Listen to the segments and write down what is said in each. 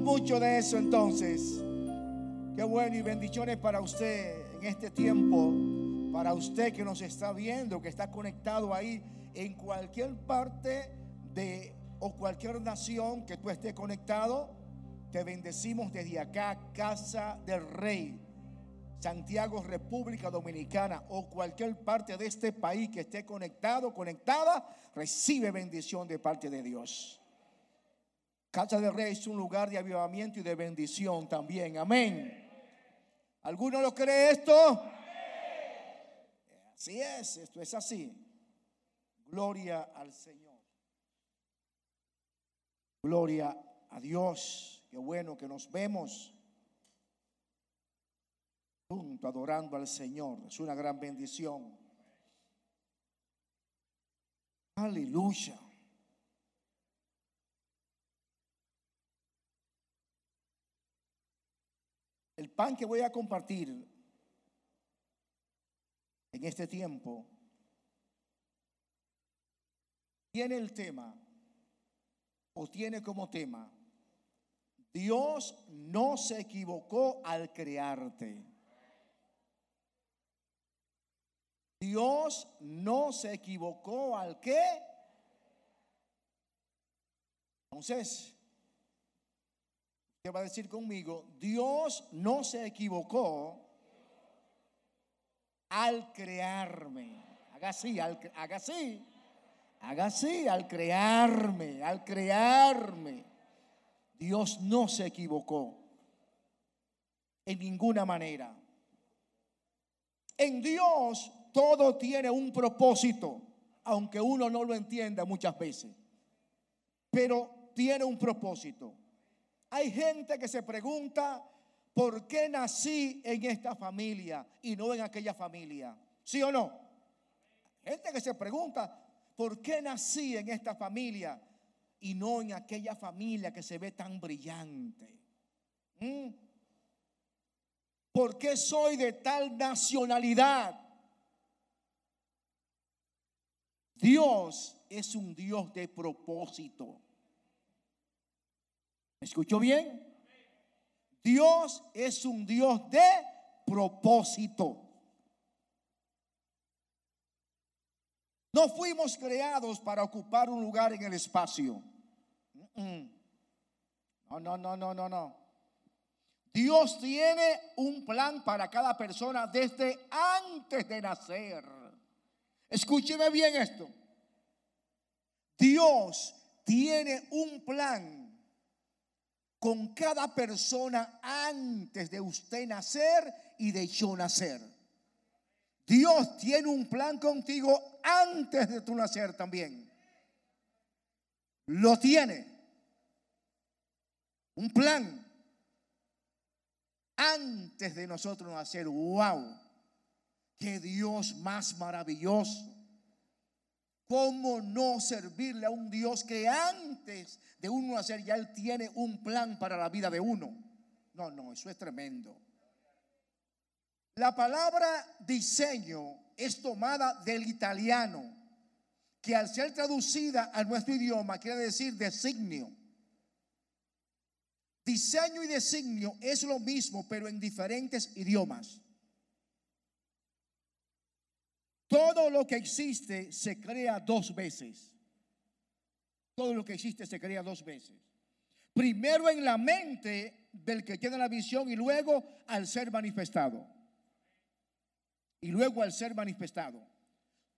mucho de eso entonces. Qué bueno y bendiciones para usted en este tiempo, para usted que nos está viendo, que está conectado ahí en cualquier parte de o cualquier nación que tú estés conectado. Te bendecimos desde acá, Casa del Rey, Santiago, República Dominicana o cualquier parte de este país que esté conectado, conectada, recibe bendición de parte de Dios. Casa del Rey es un lugar de avivamiento y de bendición también. Amén. ¿Alguno lo cree esto? Así es, esto es así. Gloria al Señor. Gloria a Dios. Qué bueno que nos vemos junto adorando al Señor. Es una gran bendición. Aleluya. El pan que voy a compartir en este tiempo tiene el tema o tiene como tema, Dios no se equivocó al crearte. Dios no se equivocó al qué. Entonces, ¿Qué va a decir conmigo? Dios no se equivocó al crearme. Haga así, al, haga así. Haga así, al crearme, al crearme. Dios no se equivocó en ninguna manera. En Dios todo tiene un propósito, aunque uno no lo entienda muchas veces. Pero tiene un propósito. Hay gente que se pregunta, ¿por qué nací en esta familia y no en aquella familia? ¿Sí o no? Gente que se pregunta, ¿por qué nací en esta familia y no en aquella familia que se ve tan brillante? ¿Mm? ¿Por qué soy de tal nacionalidad? Dios es un Dios de propósito. ¿Me escuchó bien? Dios es un Dios de propósito. No fuimos creados para ocupar un lugar en el espacio. No, no, no, no, no, no. Dios tiene un plan para cada persona desde antes de nacer. Escúcheme bien esto. Dios tiene un plan con cada persona antes de usted nacer y de yo nacer. Dios tiene un plan contigo antes de tu nacer también. Lo tiene. Un plan antes de nosotros nacer. ¡Wow! ¡Qué Dios más maravilloso! ¿Cómo no servirle a un Dios que antes de uno nacer ya Él tiene un plan para la vida de uno? No, no, eso es tremendo. La palabra diseño es tomada del italiano, que al ser traducida a nuestro idioma quiere decir designio. Diseño y designio es lo mismo, pero en diferentes idiomas. Todo lo que existe se crea dos veces. Todo lo que existe se crea dos veces. Primero en la mente del que tiene la visión y luego al ser manifestado. Y luego al ser manifestado.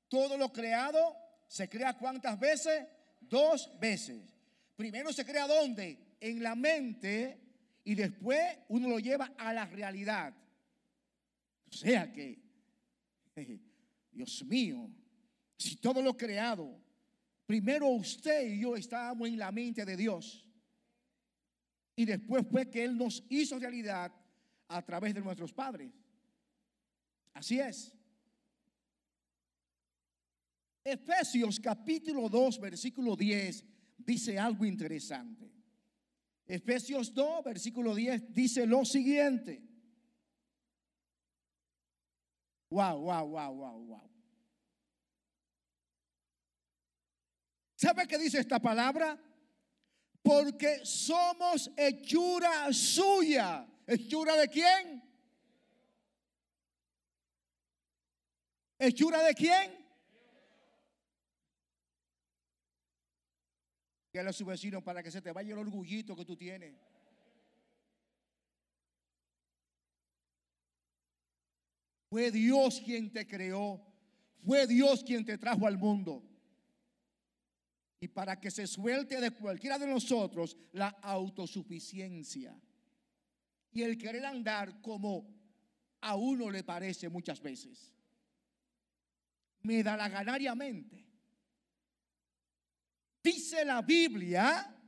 Todo lo creado se crea cuántas veces? Dos veces. Primero se crea dónde? En la mente y después uno lo lleva a la realidad. O sea que Dios mío, si todo lo creado, primero usted y yo estábamos en la mente de Dios. Y después fue que Él nos hizo realidad a través de nuestros padres. Así es. Efesios capítulo 2, versículo 10 dice algo interesante. Efesios 2, versículo 10 dice lo siguiente. Wow, wow, wow, wow, wow. ¿Sabe qué dice esta palabra? porque somos hechura suya. ¿Hechura de quién? ¿Hechura de quién? Dígale a su vecino para que se te vaya el orgullito que tú tienes. Fue Dios quien te creó. Fue Dios quien te trajo al mundo. Y para que se suelte de cualquiera de nosotros la autosuficiencia. Y el querer andar como a uno le parece muchas veces. Me da la ganariamente. Dice la Biblia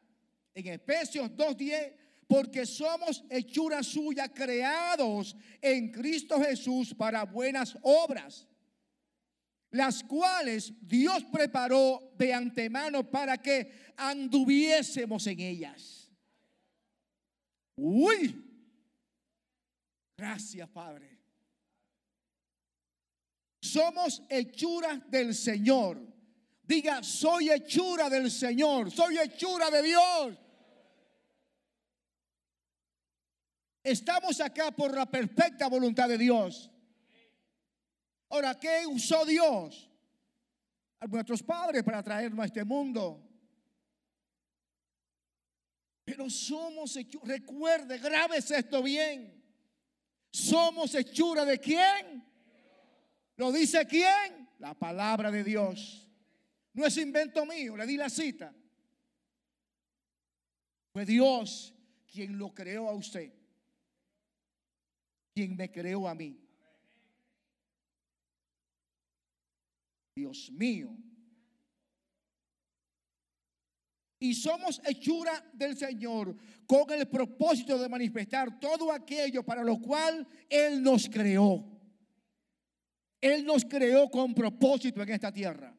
en Efesios 2.10 porque somos hechura suya, creados en Cristo Jesús para buenas obras, las cuales Dios preparó de antemano para que anduviésemos en ellas. Uy, gracias Padre. Somos hechuras del Señor. Diga, soy hechura del Señor, soy hechura de Dios. Estamos acá por la perfecta voluntad de Dios. Ahora, ¿qué usó Dios? A nuestros padres para traernos a este mundo. Pero somos hechura, recuerde, grábese esto bien. Somos hechura de quién? ¿Lo dice quién? La palabra de Dios. No es invento mío, le di la cita. Fue Dios quien lo creó a usted quien me creó a mí. Dios mío. Y somos hechura del Señor con el propósito de manifestar todo aquello para lo cual Él nos creó. Él nos creó con propósito en esta tierra.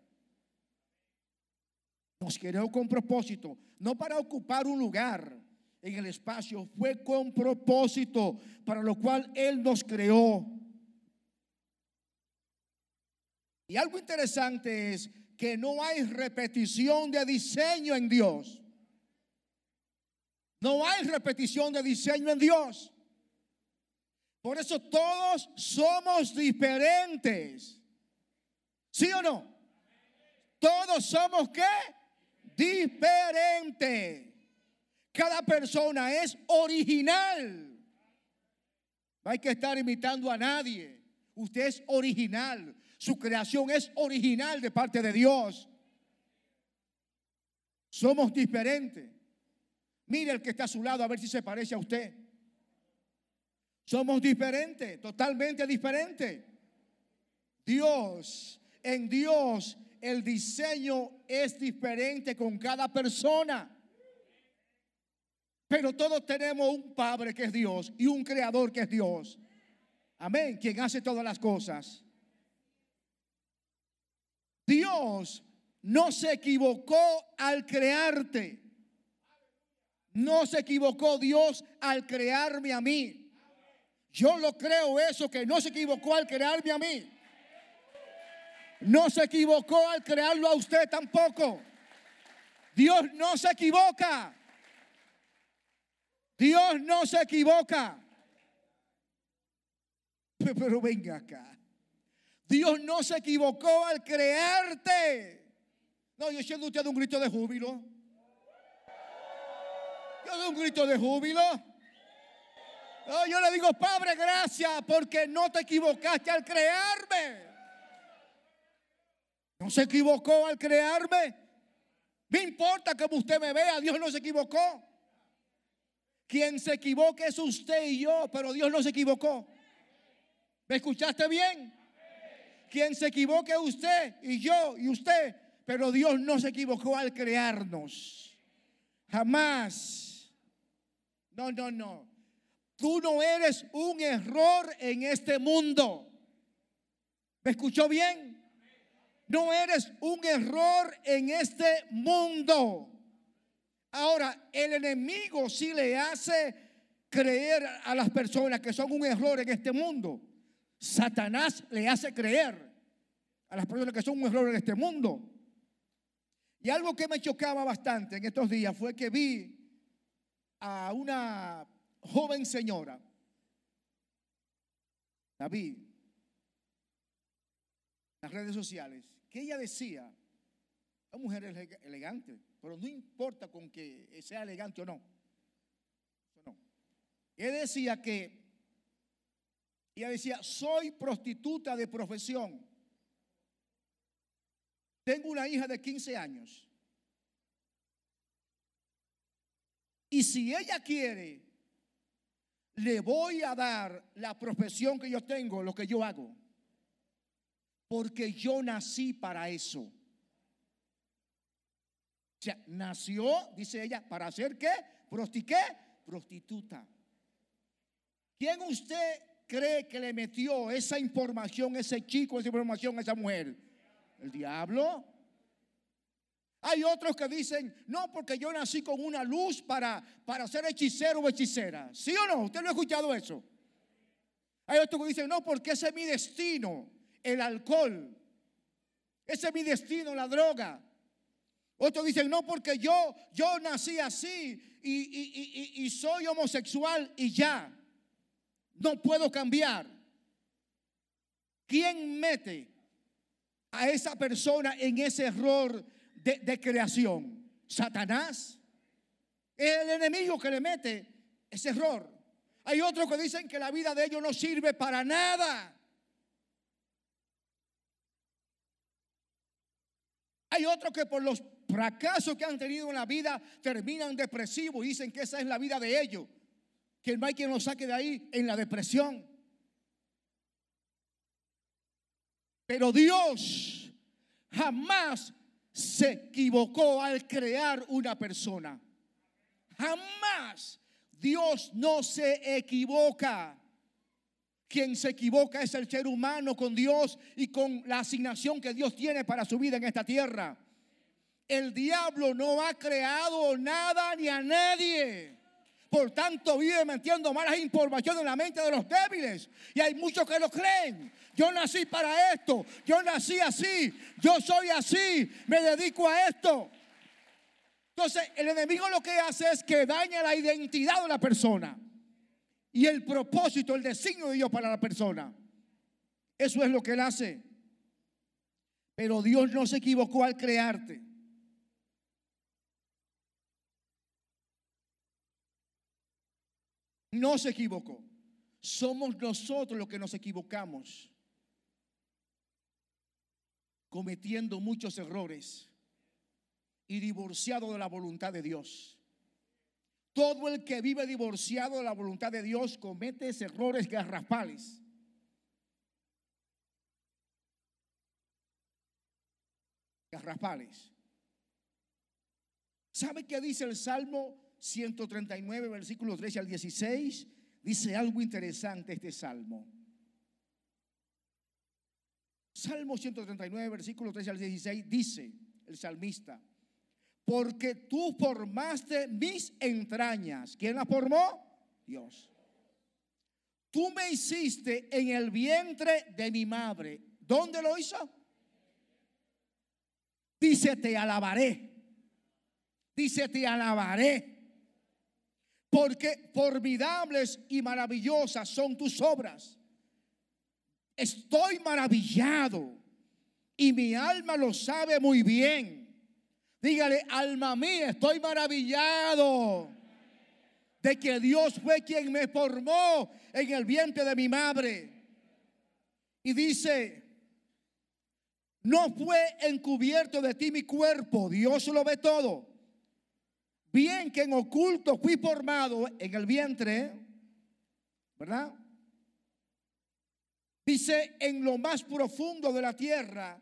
Nos creó con propósito, no para ocupar un lugar, en el espacio fue con propósito para lo cual Él nos creó. Y algo interesante es que no hay repetición de diseño en Dios. No hay repetición de diseño en Dios. Por eso todos somos diferentes. ¿Sí o no? Todos somos qué? Diferentes. Cada persona es original. No hay que estar imitando a nadie. Usted es original. Su creación es original de parte de Dios. Somos diferentes. Mire el que está a su lado a ver si se parece a usted. Somos diferentes, totalmente diferentes. Dios, en Dios el diseño es diferente con cada persona. Pero todos tenemos un Padre que es Dios y un Creador que es Dios. Amén, quien hace todas las cosas. Dios no se equivocó al crearte. No se equivocó Dios al crearme a mí. Yo lo creo eso, que no se equivocó al crearme a mí. No se equivocó al crearlo a usted tampoco. Dios no se equivoca. Dios no se equivoca. Pero venga acá. Dios no se equivocó al crearte. No, yo siento usted un grito de júbilo. Yo doy un grito de júbilo. No, yo le digo, Padre, gracias porque no te equivocaste al crearme. No se equivocó al crearme. Me importa que usted me vea, Dios no se equivocó. Quien se equivoque es usted y yo, pero Dios no se equivocó. ¿Me escuchaste bien? Quien se equivoque es usted y yo y usted, pero Dios no se equivocó al crearnos. Jamás. No, no, no. Tú no eres un error en este mundo. ¿Me escuchó bien? No eres un error en este mundo. Ahora, el enemigo sí le hace creer a las personas que son un error en este mundo. Satanás le hace creer a las personas que son un error en este mundo. Y algo que me chocaba bastante en estos días fue que vi a una joven señora, la vi en las redes sociales, que ella decía, una mujer elegante, pero no importa con que sea elegante o no. no. Ella decía que, ella decía, soy prostituta de profesión. Tengo una hija de 15 años. Y si ella quiere, le voy a dar la profesión que yo tengo, lo que yo hago. Porque yo nací para eso. Sea, nació, dice ella, para hacer qué? Prostiqué, prostituta. ¿Quién usted cree que le metió esa información, ese chico, esa información a esa mujer? El diablo. Hay otros que dicen, no, porque yo nací con una luz para, para ser hechicero o hechicera. ¿Sí o no? ¿Usted no ha escuchado eso? Hay otros que dicen, no, porque ese es mi destino, el alcohol. Ese es mi destino, la droga. Otros dicen, no, porque yo, yo nací así y, y soy homosexual y ya. No puedo cambiar. ¿Quién mete a esa persona en ese error de, creación. Satanás es el enemigo que le mete ese error. Hay otros que dicen que la vida de ellos no sirve para nada. Hay otros que por los fracasos que han tenido en la vida terminan depresivos y dicen que esa es la vida de ellos. Que no hay quien los saque de ahí en la depresión. Pero Dios jamás se equivocó al crear una persona. Jamás Dios no se equivoca. Quien se equivoca es el ser humano con Dios y con la asignación que Dios tiene para su vida en esta tierra. El diablo no ha creado nada ni a nadie. Por tanto, vive metiendo malas informaciones en la mente de los débiles. Y hay muchos que lo creen. Yo nací para esto. Yo nací así. Yo soy así. Me dedico a esto. Entonces, el enemigo lo que hace es que daña la identidad de la persona. Y el propósito, el designio de Dios para la persona. Eso es lo que él hace. Pero Dios no se equivocó al crearte. No se equivocó. Somos nosotros los que nos equivocamos, cometiendo muchos errores y divorciado de la voluntad de Dios. Todo el que vive divorciado de la voluntad de Dios comete errores garrafales. Garrafales. ¿Sabe qué dice el Salmo 139, versículos 13 al 16, dice algo interesante este salmo. Salmo 139, versículos 13 al 16, dice el salmista, porque tú formaste mis entrañas. ¿Quién las formó? Dios. Tú me hiciste en el vientre de mi madre. ¿Dónde lo hizo? Dice, te alabaré. Dice, te alabaré porque formidables y maravillosas son tus obras. Estoy maravillado y mi alma lo sabe muy bien. Dígale, alma mía, estoy maravillado de que Dios fue quien me formó en el vientre de mi madre. Y dice, no fue encubierto de ti mi cuerpo, Dios lo ve todo. Bien que en oculto fui formado en el vientre, ¿verdad? Dice, en lo más profundo de la tierra.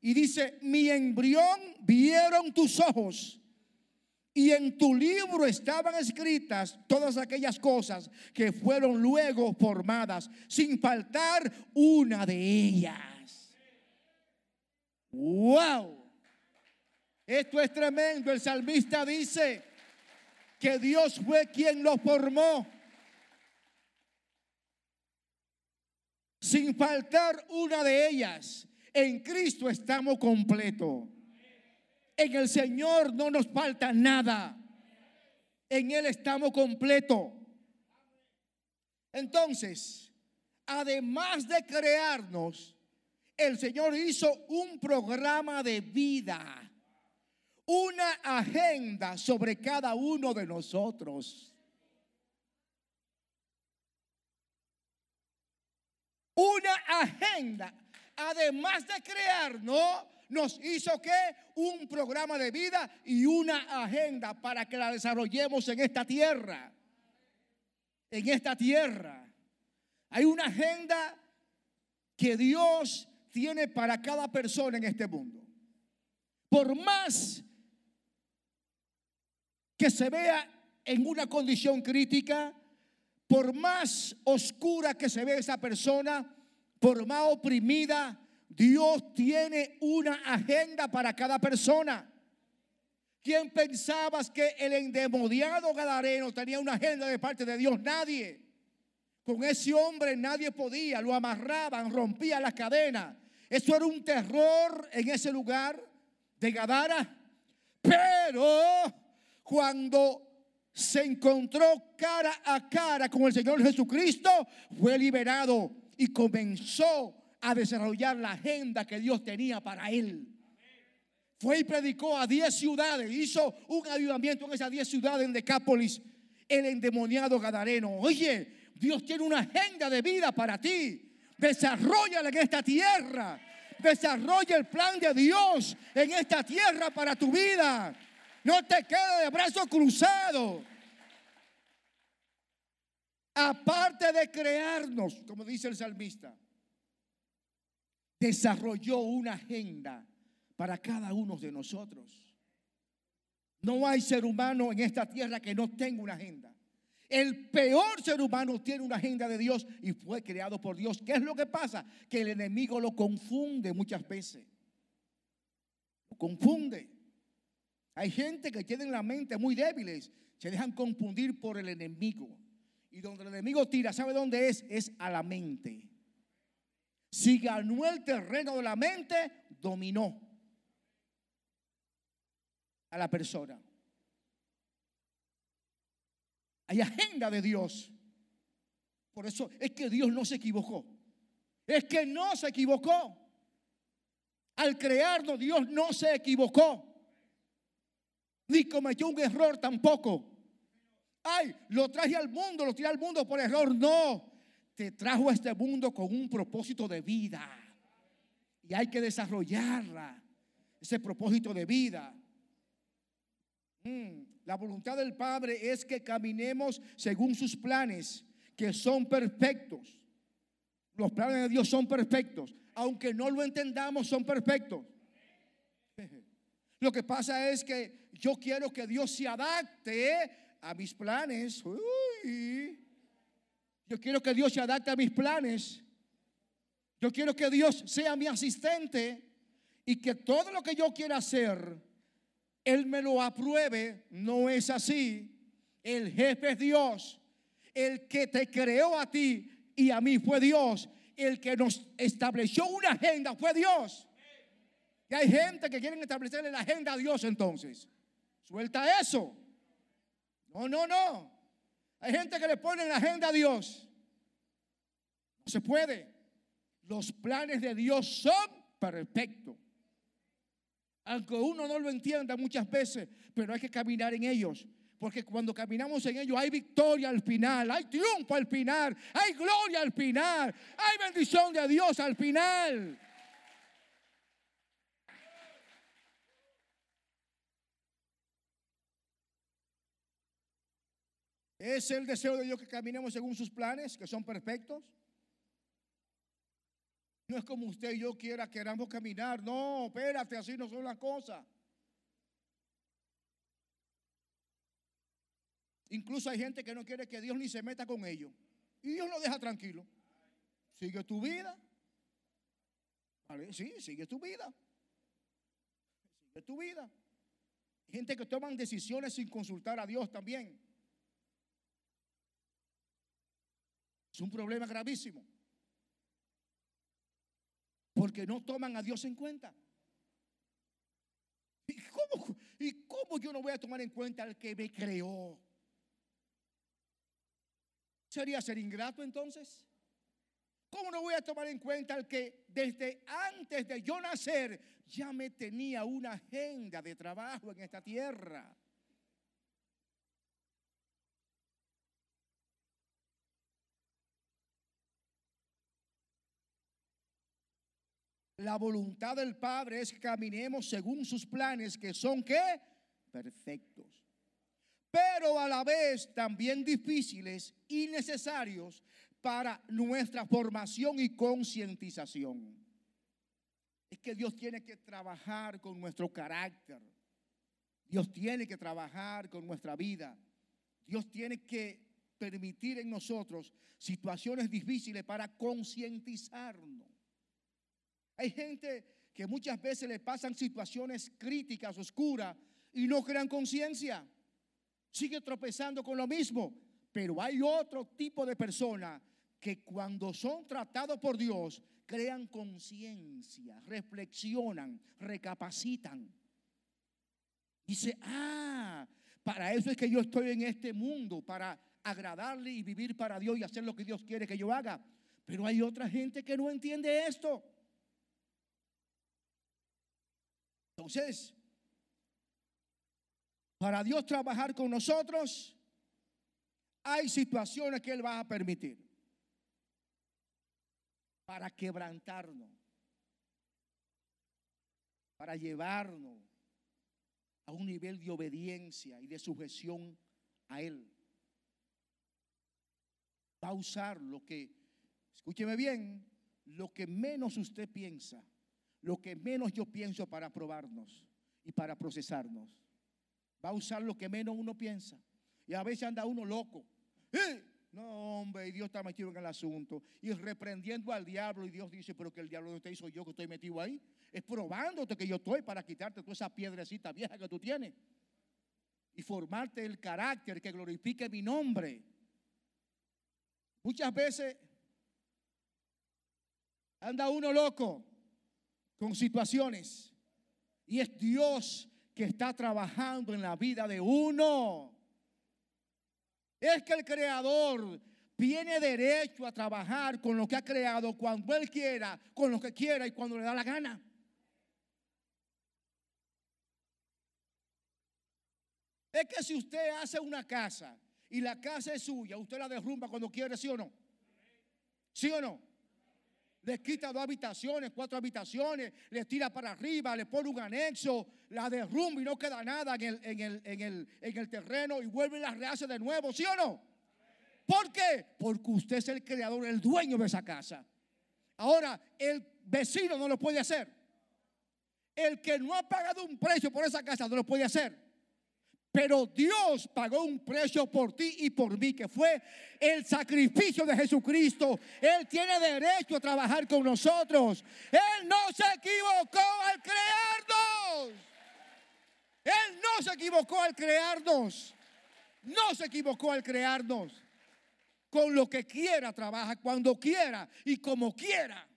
Y dice, mi embrión vieron tus ojos. Y en tu libro estaban escritas todas aquellas cosas que fueron luego formadas, sin faltar una de ellas. ¡Wow! Esto es tremendo. El salmista dice, que Dios fue quien lo formó. Sin faltar una de ellas. En Cristo estamos completos. En el Señor no nos falta nada. En Él estamos completos. Entonces, además de crearnos, el Señor hizo un programa de vida, una agenda sobre cada uno de nosotros. Una agenda, además de crearnos, nos hizo que un programa de vida y una agenda para que la desarrollemos en esta tierra. En esta tierra. Hay una agenda que Dios tiene para cada persona en este mundo. Por más que se vea en una condición crítica, por más oscura que se vea esa persona, por más oprimida, Dios tiene una agenda para cada persona. ¿Quién pensabas que el endemoniado Gadareno tenía una agenda de parte de Dios? Nadie. Con ese hombre nadie podía, lo amarraban, rompía la cadena. Eso era un terror en ese lugar de Gadara. Pero cuando se encontró cara a cara con el Señor Jesucristo, fue liberado y comenzó a desarrollar la agenda que Dios tenía para él. Fue y predicó a 10 ciudades, hizo un ayudamiento en esas 10 ciudades en Decápolis, el endemoniado Gadareno. Oye, Dios tiene una agenda de vida para ti. Desarrollala en esta tierra. Desarrolla el plan de Dios en esta tierra para tu vida. No te quedes de brazos cruzados. Aparte de crearnos, como dice el salmista, desarrolló una agenda para cada uno de nosotros. No hay ser humano en esta tierra que no tenga una agenda. El peor ser humano tiene una agenda de Dios y fue creado por Dios. ¿Qué es lo que pasa? Que el enemigo lo confunde muchas veces. Lo confunde. Hay gente que tiene la mente muy débiles, se dejan confundir por el enemigo. Y donde el enemigo tira, ¿sabe dónde es? Es a la mente. Si ganó el terreno de la mente, dominó a la persona. Hay agenda de Dios. Por eso es que Dios no se equivocó. Es que no se equivocó. Al crearnos, Dios no se equivocó. Ni cometió un error tampoco. Ay, lo traje al mundo, lo tiré al mundo por error. No, te trajo a este mundo con un propósito de vida. Y hay que desarrollarla, ese propósito de vida. Mm, la voluntad del Padre es que caminemos según sus planes, que son perfectos. Los planes de Dios son perfectos. Aunque no lo entendamos, son perfectos. Lo que pasa es que yo quiero que Dios se adapte a mis planes. Yo quiero que Dios se adapte a mis planes. Yo quiero que Dios sea mi asistente y que todo lo que yo quiera hacer, Él me lo apruebe. No es así. El jefe es Dios. El que te creó a ti y a mí fue Dios. El que nos estableció una agenda fue Dios. Y hay gente que quieren establecerle la agenda a Dios entonces. Suelta eso. No, no, no. Hay gente que le pone la agenda a Dios. No se puede. Los planes de Dios son perfectos. Aunque uno no lo entienda muchas veces, pero hay que caminar en ellos. Porque cuando caminamos en ellos hay victoria al final, hay triunfo al final, hay gloria al final, hay bendición de Dios al final. ¿Es el deseo de Dios que caminemos según sus planes, que son perfectos? No es como usted y yo quiera, queramos caminar. No, espérate, así no son las cosas. Incluso hay gente que no quiere que Dios ni se meta con ellos. Y Dios lo deja tranquilo. Sigue tu vida. Sí, sigue tu vida. Sigue tu vida. Gente que toman decisiones sin consultar a Dios también. Es un problema gravísimo. Porque no toman a Dios en cuenta. ¿y cómo yo no voy a tomar en cuenta al que me creó? ¿Sería ser ingrato entonces? ¿Cómo no voy a tomar en cuenta al que desde antes de yo nacer ya me tenía una agenda de trabajo en esta tierra? La voluntad del Padre es que caminemos según sus planes, que son qué? Perfectos. Pero a la vez también difíciles y necesarios para nuestra formación y concientización. Es que Dios tiene que trabajar con nuestro carácter. Dios tiene que trabajar con nuestra vida. Dios tiene que permitir en nosotros situaciones difíciles para concientizarnos. Hay gente que muchas veces le pasan situaciones críticas, oscuras, y no crean conciencia. Sigue tropezando con lo mismo. Pero hay otro tipo de personas que cuando son tratados por Dios, crean conciencia, reflexionan, recapacitan. Dice, ah, para eso es que yo estoy en este mundo, para agradarle y vivir para Dios y hacer lo que Dios quiere que yo haga. Pero hay otra gente que no entiende esto. Entonces, para Dios trabajar con nosotros, hay situaciones que Él va a permitir para quebrantarnos, para llevarnos a un nivel de obediencia y de sujeción a Él. Va a usar lo que, escúcheme bien, lo que menos usted piensa lo que menos yo pienso para probarnos y para procesarnos. Va a usar lo que menos uno piensa. Y a veces anda uno loco. ¡Eh! No, hombre, y Dios está metido en el asunto. Y reprendiendo al diablo. Y Dios dice, pero que el diablo no te hizo yo que estoy metido ahí. Es probándote que yo estoy para quitarte toda esa piedrecita vieja que tú tienes. Y formarte el carácter que glorifique mi nombre. Muchas veces anda uno loco con situaciones. Y es Dios que está trabajando en la vida de uno. Es que el creador tiene derecho a trabajar con lo que ha creado cuando Él quiera, con lo que quiera y cuando le da la gana. Es que si usted hace una casa y la casa es suya, usted la derrumba cuando quiere, ¿sí o no? ¿Sí o no? Le quita dos habitaciones, cuatro habitaciones, le tira para arriba, le pone un anexo, la derrumba y no queda nada en el, terreno y vuelve y la rehace de nuevo, ¿sí o no? ¿Por qué? Porque usted es el creador, el dueño de esa casa. Ahora, el vecino no lo puede hacer. El que no ha pagado un precio por esa casa no lo puede hacer. Pero Dios pagó un precio por ti y por mí, que fue el sacrificio de Jesucristo. Él tiene derecho a trabajar con nosotros. Él no se equivocó al crearnos. Él no se equivocó al crearnos. No se equivocó al crearnos. Con lo que quiera trabaja, cuando quiera y como quiera.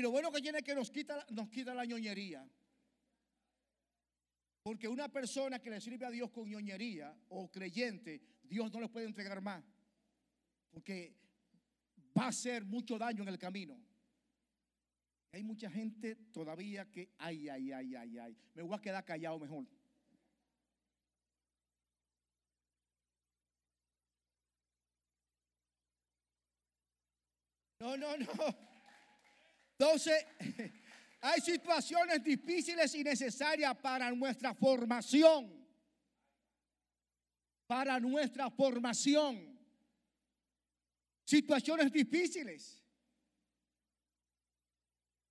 Y lo bueno que tiene es que nos quita, nos quita la ñoñería. Porque una persona que le sirve a Dios con ñoñería o creyente, Dios no le puede entregar más. Porque va a hacer mucho daño en el camino. Hay mucha gente todavía que, ay, ay, ay, ay, ay, me voy a quedar callado mejor. No, no, no. Entonces, hay situaciones difíciles y necesarias para nuestra formación. Para nuestra formación. Situaciones difíciles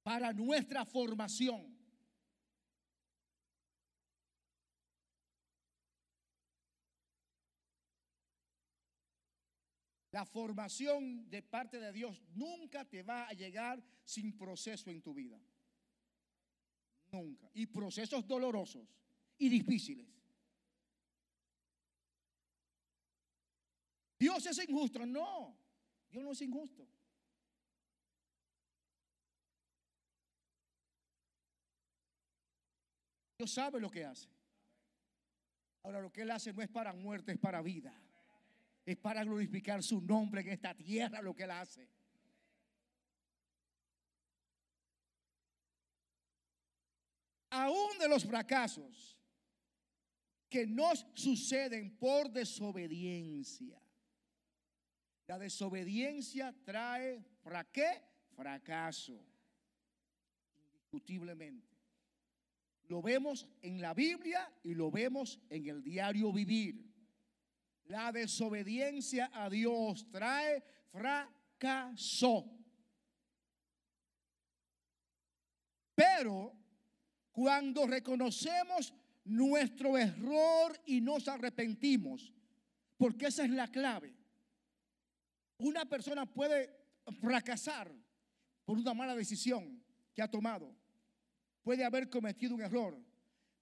para nuestra formación. La formación de parte de Dios nunca te va a llegar sin proceso en tu vida. Nunca. Y procesos dolorosos y difíciles. Dios es injusto. No, Dios no es injusto. Dios sabe lo que hace. Ahora lo que Él hace no es para muerte, es para vida. Es para glorificar su nombre en esta tierra lo que Él hace. Aún de los fracasos que nos suceden por desobediencia. La desobediencia trae ¿para qué? Fracaso. Indiscutiblemente. Lo vemos en la Biblia y lo vemos en el diario vivir. La desobediencia a Dios trae fracaso. Pero cuando reconocemos nuestro error y nos arrepentimos, porque esa es la clave. Una persona puede fracasar por una mala decisión que ha tomado. Puede haber cometido un error.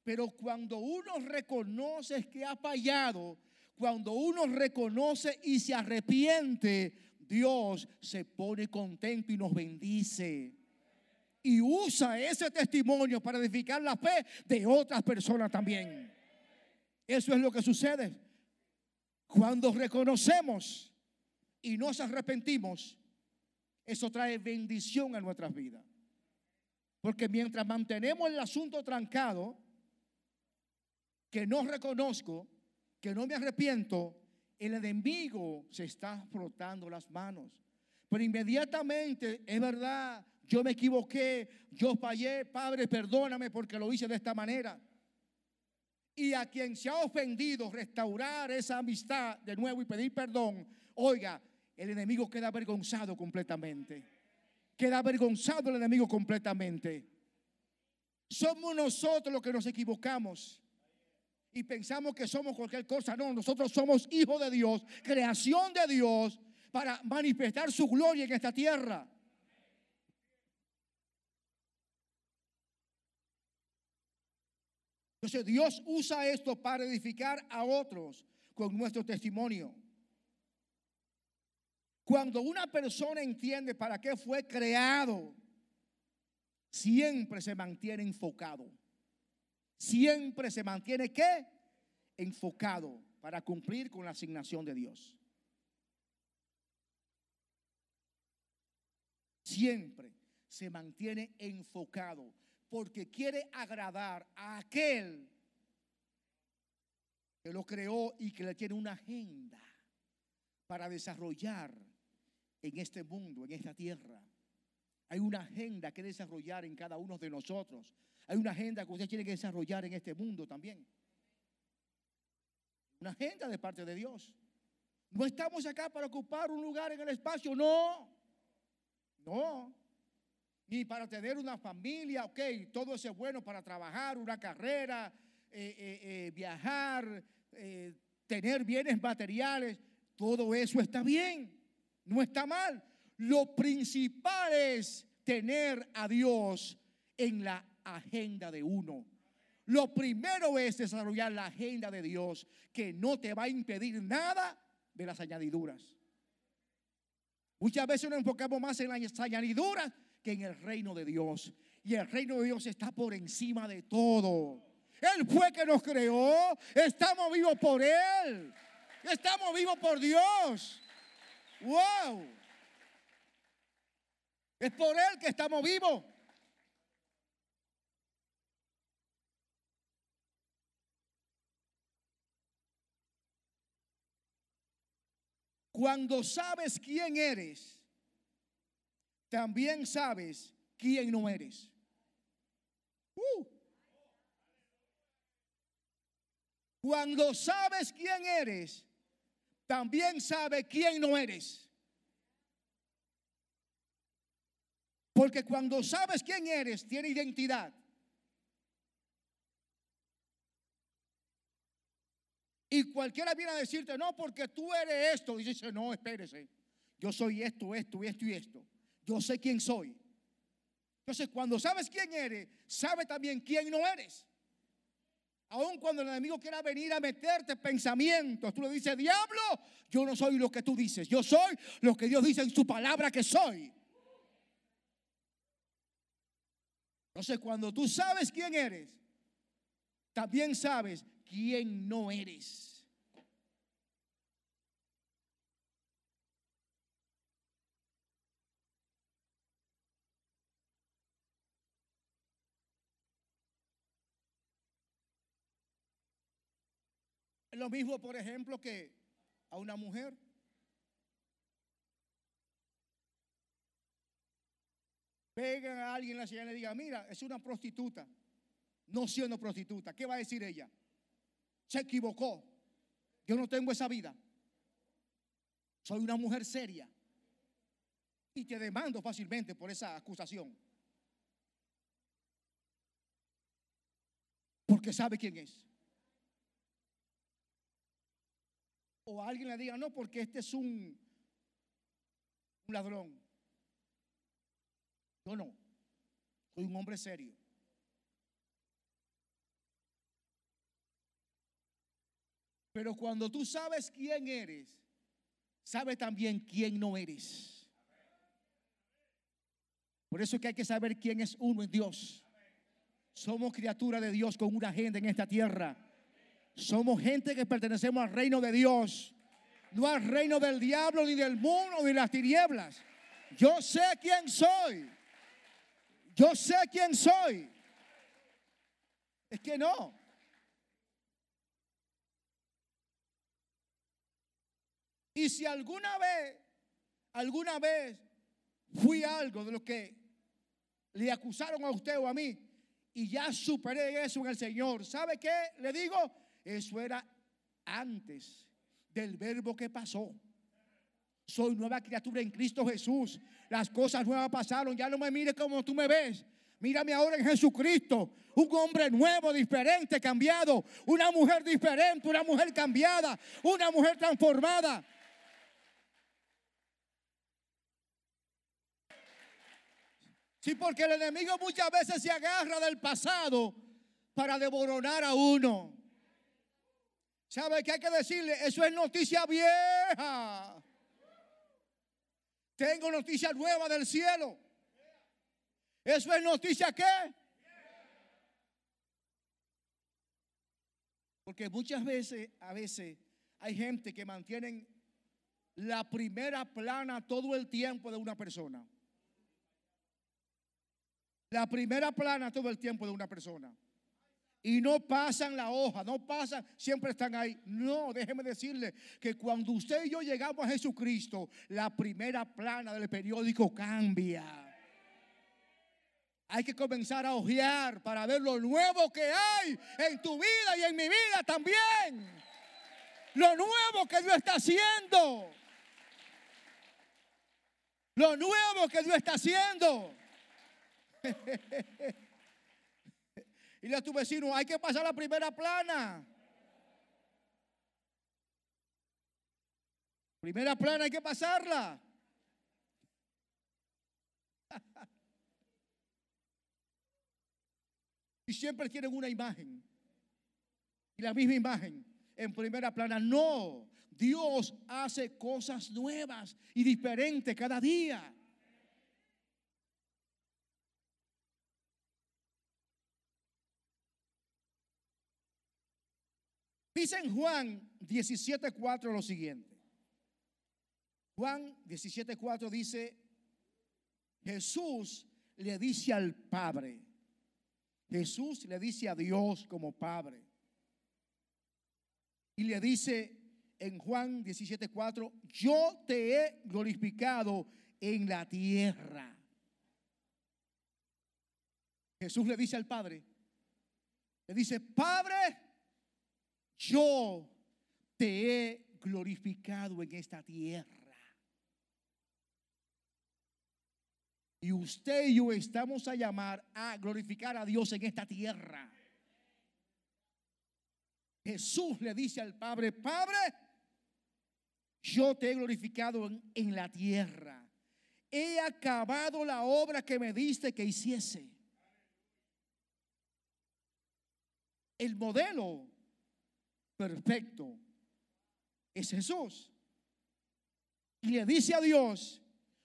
Pero cuando uno reconoce que ha fallado, cuando uno reconoce y se arrepiente, Dios se pone contento y nos bendice. Y usa ese testimonio para edificar la fe de otras personas también. Eso es lo que sucede. Cuando reconocemos y nos arrepentimos, eso trae bendición a nuestras vidas. Porque mientras mantenemos el asunto trancado, que no reconozco, que no me arrepiento, el enemigo se está frotando las manos. Pero inmediatamente, es verdad, yo me equivoqué, yo fallé, Padre, perdóname porque lo hice de esta manera. Y a quien se ha ofendido, restaurar esa amistad de nuevo y pedir perdón, oiga, el enemigo queda avergonzado completamente. Queda avergonzado el enemigo completamente. Somos nosotros los que nos equivocamos y pensamos que somos cualquier cosa. No, nosotros somos hijos de Dios, creación de Dios para manifestar su gloria en esta tierra. Entonces Dios usa esto para edificar a otros con nuestro testimonio. Cuando una persona entiende para qué fue creado, siempre se mantiene enfocado. Siempre se mantiene qué? Enfocado para cumplir con la asignación de Dios. Siempre se mantiene enfocado porque quiere agradar a aquel que lo creó y que le tiene una agenda para desarrollar en este mundo, en esta tierra. Hay una agenda que desarrollar en cada uno de nosotros. Hay una agenda que usted tiene que desarrollar en este mundo también. Una agenda de parte de Dios. No estamos acá para ocupar un lugar en el espacio, no. No. Ni para tener una familia, ok, todo eso es bueno para trabajar, una carrera, eh, eh, eh, viajar, tener bienes materiales, todo eso está bien no está mal. Lo principal es tener a Dios en la agenda de uno. Lo primero es desarrollar la agenda de Dios que no te va a impedir nada de las añadiduras. Muchas veces nos enfocamos más en las añadiduras que en el reino de Dios. Y el reino de Dios está por encima de todo. Él fue que nos creó. Estamos vivos por Él. Estamos vivos por Dios. ¡Wow! Es por Él que estamos vivos. Cuando sabes quién eres, también sabes quién no eres. Uh. Cuando sabes quién eres, también sabe quién no eres. Porque cuando sabes quién eres, tiene identidad. Y cualquiera viene a decirte, no, porque tú eres esto. Y dice, no, espérese. Yo soy esto, esto, esto y esto. Yo sé quién soy. Entonces, cuando sabes quién eres, sabe también quién no eres. Aun cuando el enemigo quiera venir a meterte pensamientos, tú le dices, diablo, yo no soy lo que tú dices, yo soy lo que Dios dice en su palabra que soy. Entonces, cuando tú sabes quién eres, también sabes quién no eres. Lo mismo, por ejemplo, que a una mujer. Pegan a alguien en la ciudad y le diga, mira, es una prostituta, no siendo prostituta. ¿Qué va a decir ella? Se equivocó. Yo no tengo esa vida. Soy una mujer seria. Y te demando fácilmente por esa acusación. Porque sabe quién es. o alguien le diga, no, porque este es un, un ladrón. Yo no, soy un hombre serio. Pero cuando tú sabes quién eres, sabes también quién no eres. Por eso es que hay que saber quién es uno en Dios. Somos criaturas de Dios con una agenda en esta tierra. Somos gente que pertenecemos al reino de Dios, no al reino del diablo, ni del mundo, ni las tinieblas. Yo sé quién soy. Yo sé quién soy. Es que no. Y si alguna vez, alguna vez fui algo de lo que le acusaron a usted o a mí y ya superé eso en el Señor, ¿sabe qué? Le digo, eso era antes del verbo que pasó. Soy nueva criatura en Cristo Jesús. Las cosas nuevas pasaron. Ya no me mires como tú me ves. Mírame ahora en Jesucristo. Un hombre nuevo, diferente, cambiado. Una mujer diferente, una mujer cambiada. Una mujer transformada. Sí, porque el enemigo muchas veces se agarra del pasado para devoronar a uno. ¿Sabe qué hay que decirle? Eso es noticia vieja. Tengo noticia nueva del cielo. Eso es noticia qué? Porque muchas veces, a veces, hay gente que mantienen la primera plana todo el tiempo de una persona. La primera plana todo el tiempo de una persona y no pasan la hoja, no pasan, siempre están ahí. No, déjeme decirle que cuando usted y yo llegamos a Jesucristo, la primera plana del periódico cambia. Hay que comenzar a ojear para ver lo nuevo que hay en tu vida y en mi vida también. Lo nuevo que Dios está haciendo. Lo nuevo que Dios está haciendo. Dile a tu vecino, hay que pasar la primera plana. Primera plana hay que pasarla. y siempre tienen una imagen. Y la misma imagen en primera plana. No, Dios hace cosas nuevas y diferentes cada día. Dice en Juan 17.4 lo siguiente. Juan 17.4 dice, Jesús le dice al Padre, Jesús le dice a Dios como Padre. Y le dice en Juan 17.4, yo te he glorificado en la tierra. Jesús le dice al Padre, le dice, Padre, yo te he glorificado en esta tierra. Y usted y yo estamos a llamar a glorificar a Dios en esta tierra. Jesús le dice al Padre, Padre, yo te he glorificado en, en, la tierra. He acabado la obra que me diste que hiciese. El modelo perfecto es Jesús. Y le dice a Dios,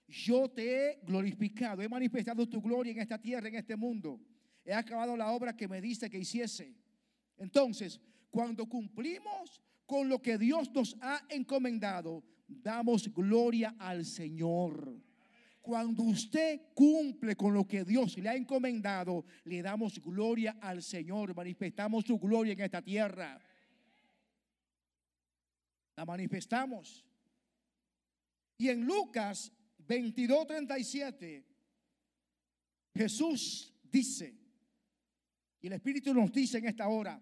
yo te he glorificado, he manifestado tu gloria en esta tierra, en este mundo. He acabado la obra que me diste que hiciese. Entonces, cuando cumplimos con lo que Dios nos ha encomendado, damos gloria al Señor. Cuando usted cumple con lo que Dios le ha encomendado, le damos gloria al Señor, manifestamos su gloria en esta tierra. La manifestamos. Y en Lucas 22:37, Jesús dice, y el Espíritu nos dice en esta hora,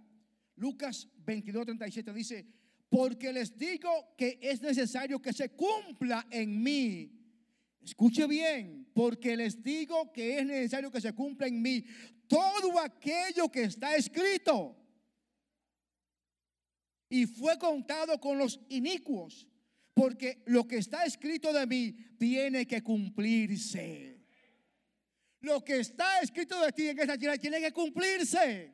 Lucas 22:37 dice, porque les digo que es necesario que se cumpla en mí. Escuche bien, porque les digo que es necesario que se cumpla en mí todo aquello que está escrito. Y fue contado con los inicuos, porque lo que está escrito de mí tiene que cumplirse. Lo que está escrito de ti en esta tierra tiene que cumplirse.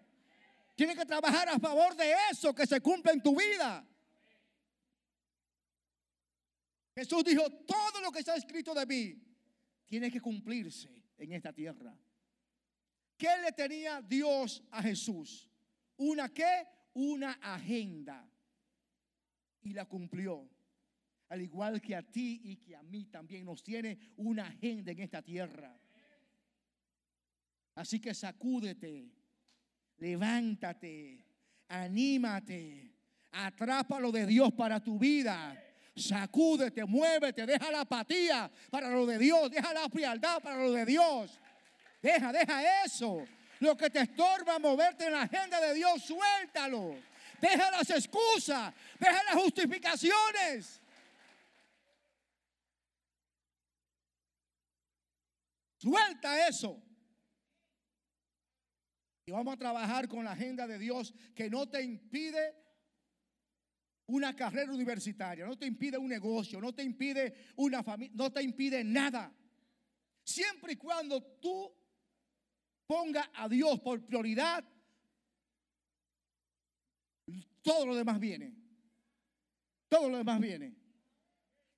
Tiene que trabajar a favor de eso que se cumple en tu vida. Jesús dijo, todo lo que está escrito de mí tiene que cumplirse en esta tierra. ¿Qué le tenía Dios a Jesús? ¿Una qué? Una agenda. Y la cumplió. Al igual que a ti y que a mí también nos tiene una agenda en esta tierra. Así que sacúdete, levántate, anímate, atrápalo de Dios para tu vida. Sacúdete, muévete, deja la apatía para lo de Dios, deja la frialdad para lo de Dios. Deja, deja eso. Lo que te estorba moverte en la agenda de Dios, suéltalo. Deja las excusas, deja las justificaciones. Suelta eso. Y vamos a trabajar con la agenda de Dios que no te impide una carrera universitaria, no te impide un negocio, no te impide una familia, no te impide nada. Siempre y cuando tú ponga a Dios por prioridad, todo lo demás viene. Todo lo demás viene.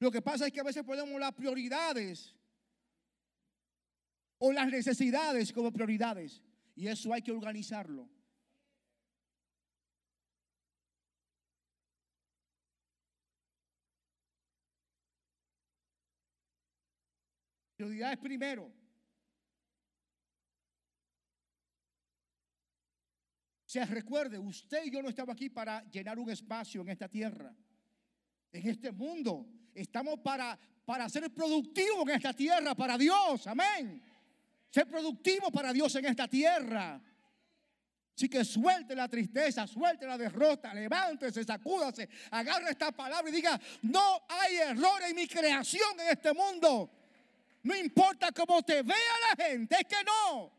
Lo que pasa es que a veces ponemos las prioridades o las necesidades como prioridades. Y eso hay que organizarlo. Prioridad es primero. O sea, recuerde, usted y yo no estamos aquí para llenar un espacio en esta tierra, en este mundo. Estamos para, para ser productivos en esta tierra, para Dios. Amén. Ser productivo para Dios en esta tierra. Así que suelte la tristeza, suelte la derrota, levántese, sacúdase, agarre esta palabra y diga, no hay error en mi creación en este mundo. No importa cómo te vea la gente, es que no.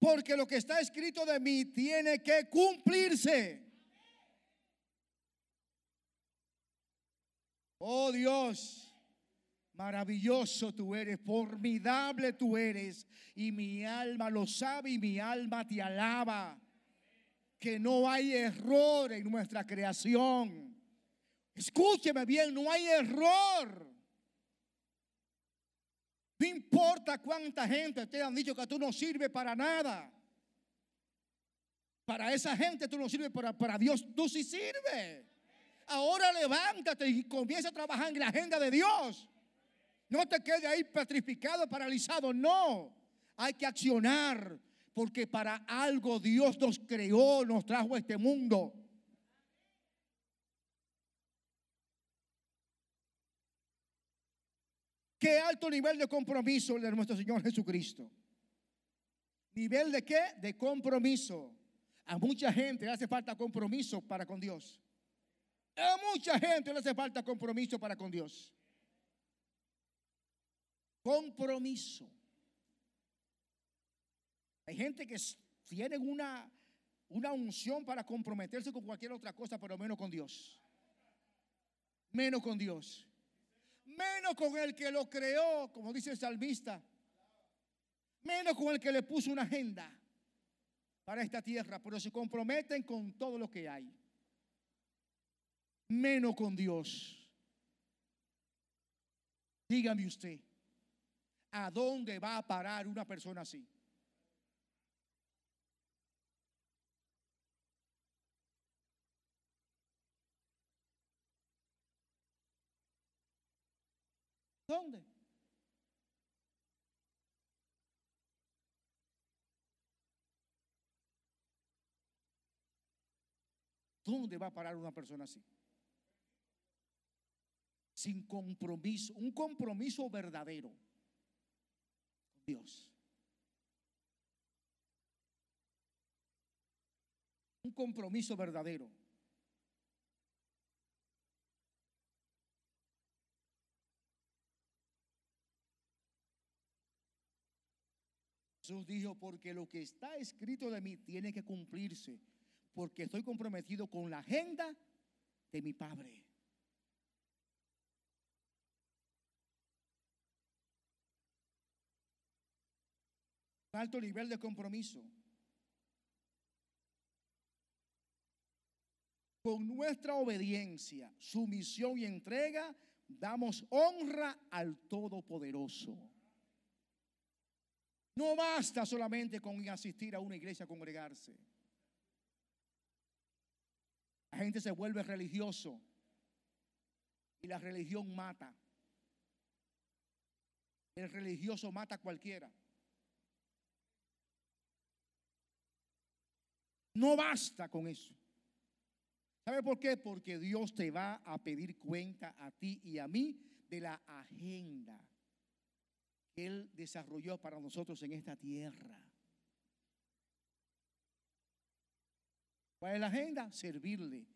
Porque lo que está escrito de mí tiene que cumplirse. Oh Dios, maravilloso tú eres, formidable tú eres, y mi alma lo sabe y mi alma te alaba. Que no hay error en nuestra creación. Escúcheme bien, no hay error. No importa cuánta gente te han dicho que tú no sirves para nada. Para esa gente tú no sirves, para, para Dios tú sí sirves. Ahora levántate y comienza a trabajar en la agenda de Dios. No te quedes ahí petrificado, paralizado. No, hay que accionar porque para algo Dios nos creó, nos trajo a este mundo. Qué alto nivel de compromiso de nuestro Señor Jesucristo. ¿Nivel de qué? De compromiso. A mucha gente le hace falta compromiso para con Dios. A mucha gente le hace falta compromiso para con Dios. Compromiso. Hay gente que tiene una, una unción para comprometerse con cualquier otra cosa, pero menos con Dios. Menos con Dios. Menos con el que lo creó, como dice el salmista. Menos con el que le puso una agenda para esta tierra, pero se comprometen con todo lo que hay menos con Dios. Dígame usted, ¿A dónde va a parar una persona así? ¿Dónde? ¿Dónde va a parar una persona así? Sin compromiso, un compromiso verdadero con Dios. Un compromiso verdadero. Jesús dijo, porque lo que está escrito de mí tiene que cumplirse, porque estoy comprometido con la agenda de mi Padre. Alto nivel de compromiso. Con nuestra obediencia, sumisión y entrega, damos honra al Todopoderoso. No basta solamente con asistir a una iglesia a congregarse. La gente se vuelve religioso y la religión mata. El religioso mata a cualquiera. No basta con eso. ¿Sabe por qué? Porque Dios te va a pedir cuenta a ti y a mí de la agenda Él desarrolló para nosotros en esta tierra. ¿Cuál es la agenda? Servirle,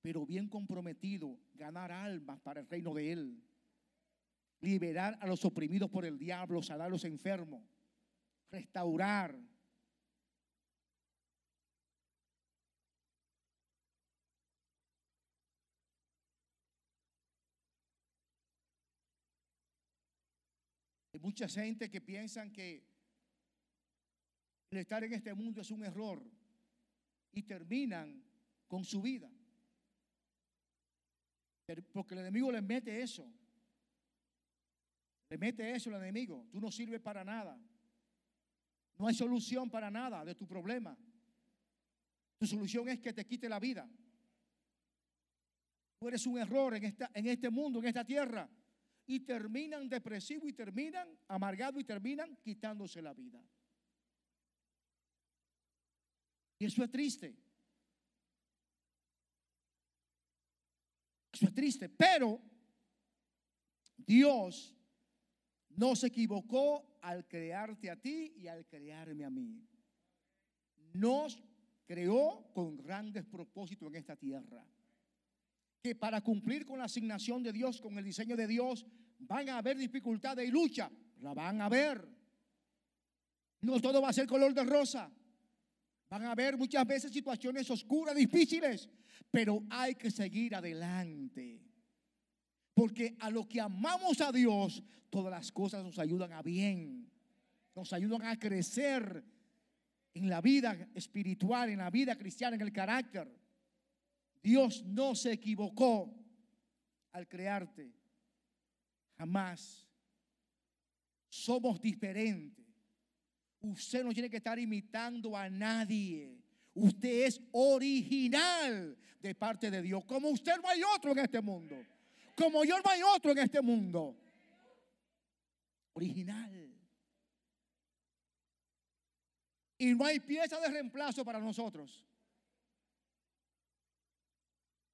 pero bien comprometido, ganar almas para el reino de Él, liberar a los oprimidos por el diablo, sanar a los enfermos, restaurar. Hay mucha gente que piensan que el estar en este mundo es un error y terminan con su vida. Porque el enemigo le mete eso. Le mete eso el enemigo. Tú no sirves para nada. No hay solución para nada de tu problema. Tu solución es que te quite la vida. Tú eres un error en, esta, en este mundo, en esta tierra. Y terminan depresivos y terminan amargados y terminan quitándose la vida. Y eso es triste. Eso es triste. Pero Dios no se equivocó al crearte a ti y al crearme a mí. Nos creó con grandes propósitos en esta tierra. Que para cumplir con la asignación de Dios, con el diseño de Dios, van a haber dificultades y lucha. La van a ver. No todo va a ser color de rosa. Van a haber muchas veces situaciones oscuras, difíciles, pero hay que seguir adelante. Porque a lo que amamos a Dios, todas las cosas nos ayudan a bien. Nos ayudan a crecer en la vida espiritual, en la vida cristiana, en el carácter. Dios no se equivocó al crearte. Jamás. Somos diferentes. Usted no tiene que estar imitando a nadie. Usted es original de parte de Dios. Como usted no hay otro en este mundo. Como yo no hay otro en este mundo. Original. Y no hay pieza de reemplazo para nosotros.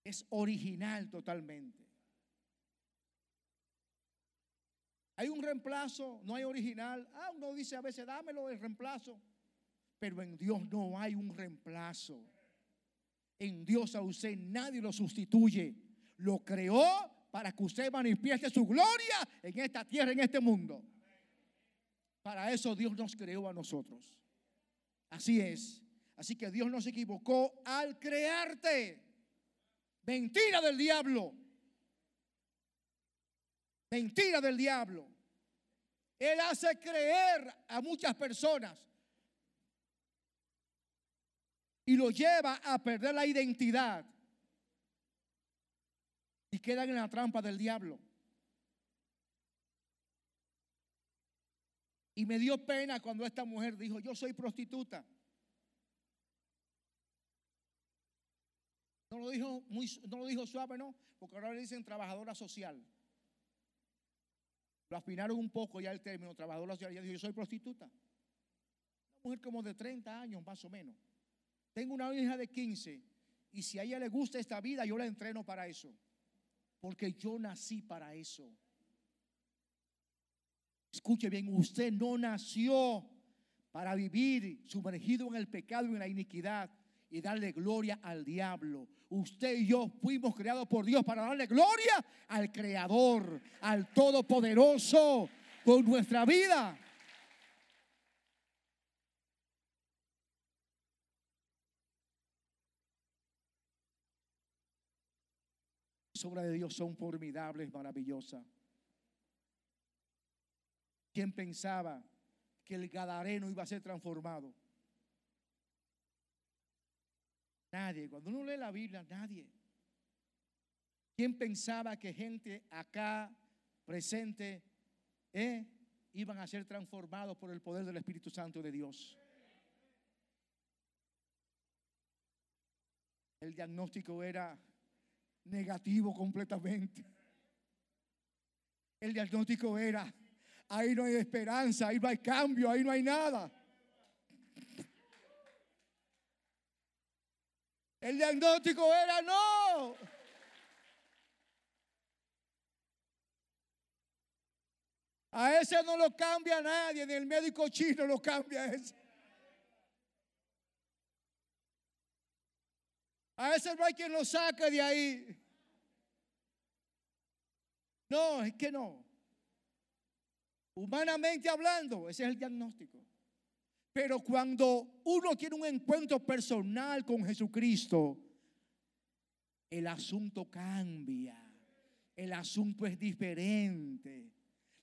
Es original totalmente. Hay un reemplazo, no hay original. Ah, uno dice a veces, dámelo el reemplazo. Pero en Dios no hay un reemplazo. En Dios a usted nadie lo sustituye. Lo creó para que usted manifieste su gloria en esta tierra, en este mundo. Para eso Dios nos creó a nosotros. Así es. Así que Dios no se equivocó al crearte. Mentira del diablo. Mentira del diablo. Él hace creer a muchas personas y lo lleva a perder la identidad y quedan en la trampa del diablo. Y me dio pena cuando esta mujer dijo, yo soy prostituta. No lo dijo, muy, no lo dijo suave, no, porque ahora le dicen trabajadora social. Lo afinaron un poco ya el término, trabajadora social. Ella dijo, yo soy prostituta. Una mujer como de 30 años, más o menos. Tengo una hija de 15 y si a ella le gusta esta vida, yo la entreno para eso. Porque yo nací para eso. Escuche bien, usted no nació para vivir sumergido en el pecado y en la iniquidad y darle gloria al diablo. Usted y yo fuimos creados por Dios para darle gloria al Creador, al Todopoderoso, con nuestra vida. Las obras de Dios son formidables, maravillosas. ¿Quién pensaba que el Gadareno iba a ser transformado? Nadie. Cuando uno lee la Biblia, nadie. ¿Quién pensaba que gente acá presente eh, iban a ser transformados por el poder del Espíritu Santo de Dios? El diagnóstico era negativo completamente. El diagnóstico era, ahí no hay esperanza, ahí no hay cambio, ahí no hay nada. El diagnóstico era no. A ese no lo cambia nadie, ni el médico chino lo cambia a ese. A ese no hay quien lo saque de ahí. No, es que no. Humanamente hablando, ese es el diagnóstico. Pero cuando uno tiene un encuentro personal con Jesucristo, el asunto cambia. El asunto es diferente.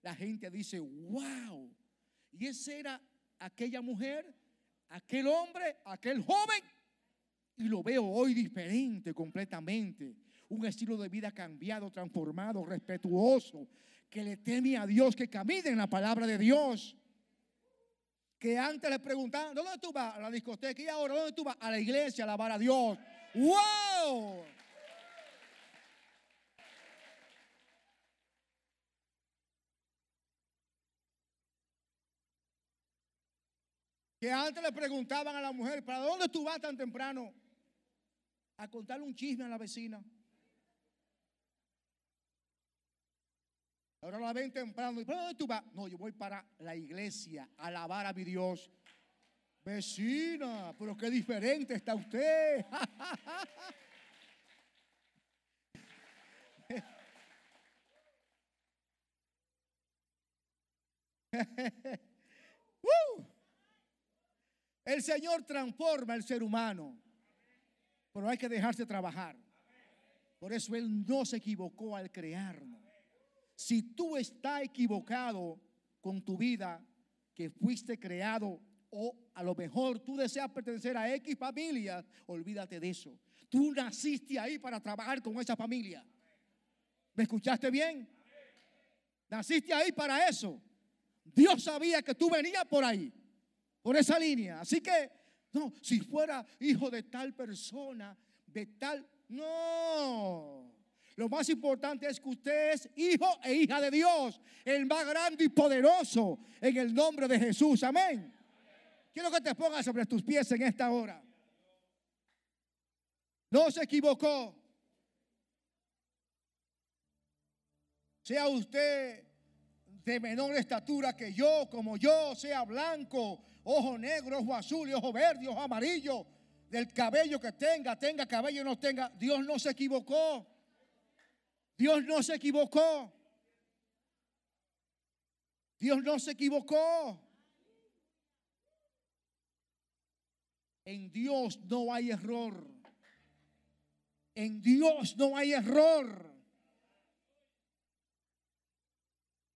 La gente dice, wow. Y esa era aquella mujer, aquel hombre, aquel joven. Y lo veo hoy diferente completamente. Un estilo de vida cambiado, transformado, respetuoso, que le teme a Dios, que camine en la palabra de Dios que antes le preguntaban, ¿dónde tú vas? A la discoteca. Y ahora, ¿dónde tú vas? A la iglesia, a alabar a Dios. ¡Wow! Que antes le preguntaban a la mujer, ¿para dónde tú vas tan temprano? A contarle un chisme a la vecina. Ahora la ven temprano. ¿Para dónde tú vas? No, yo voy para la iglesia a alabar a mi Dios. Vecina, pero qué diferente está usted. El Señor transforma el ser humano, pero hay que dejarse trabajar. Por eso Él no se equivocó al crearnos. Si tú estás equivocado con tu vida, que fuiste creado, o a lo mejor tú deseas pertenecer a X familia, olvídate de eso. Tú naciste ahí para trabajar con esa familia. ¿Me escuchaste bien? Naciste ahí para eso. Dios sabía que tú venías por ahí, por esa línea. Así que, no, si fuera hijo de tal persona, de tal, no. Lo más importante es que usted es hijo e hija de Dios, el más grande y poderoso, en el nombre de Jesús. Amén. Quiero que te pongas sobre tus pies en esta hora. No se equivocó. Sea usted de menor estatura que yo, como yo, sea blanco, ojo negro, ojo azul, ojo verde, ojo amarillo, del cabello que tenga, tenga cabello o no tenga, Dios no se equivocó. Dios no se equivocó. Dios no se equivocó. En Dios no hay error. En Dios no hay error.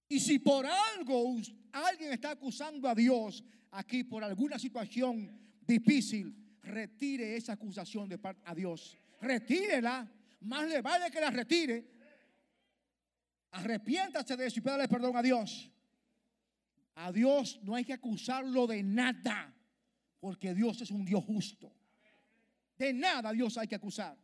Y si por algo alguien está acusando a Dios aquí por alguna situación difícil, retire esa acusación de parte a Dios. Retírela. Más le vale que la retire Arrepiéntase de eso y pídale perdón a Dios. A Dios no hay que acusarlo de nada, porque Dios es un Dios justo. De nada Dios hay que acusar.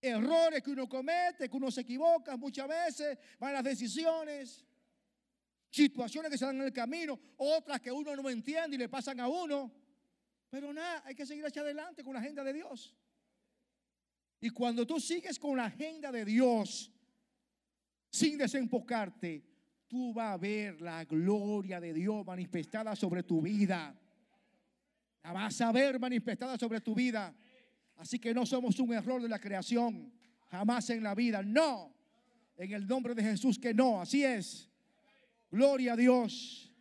Errores que uno comete, que uno se equivoca muchas veces, malas decisiones, situaciones que se dan en el camino, otras que uno no entiende y le pasan a uno. Pero nada, hay que seguir hacia adelante con la agenda de Dios. Y cuando tú sigues con la agenda de Dios, sin desenfocarte, tú vas a ver la gloria de Dios manifestada sobre tu vida. La vas a ver manifestada sobre tu vida. Así que no somos un error de la creación, jamás en la vida. No, en el nombre de Jesús que no, así es. Gloria a Dios.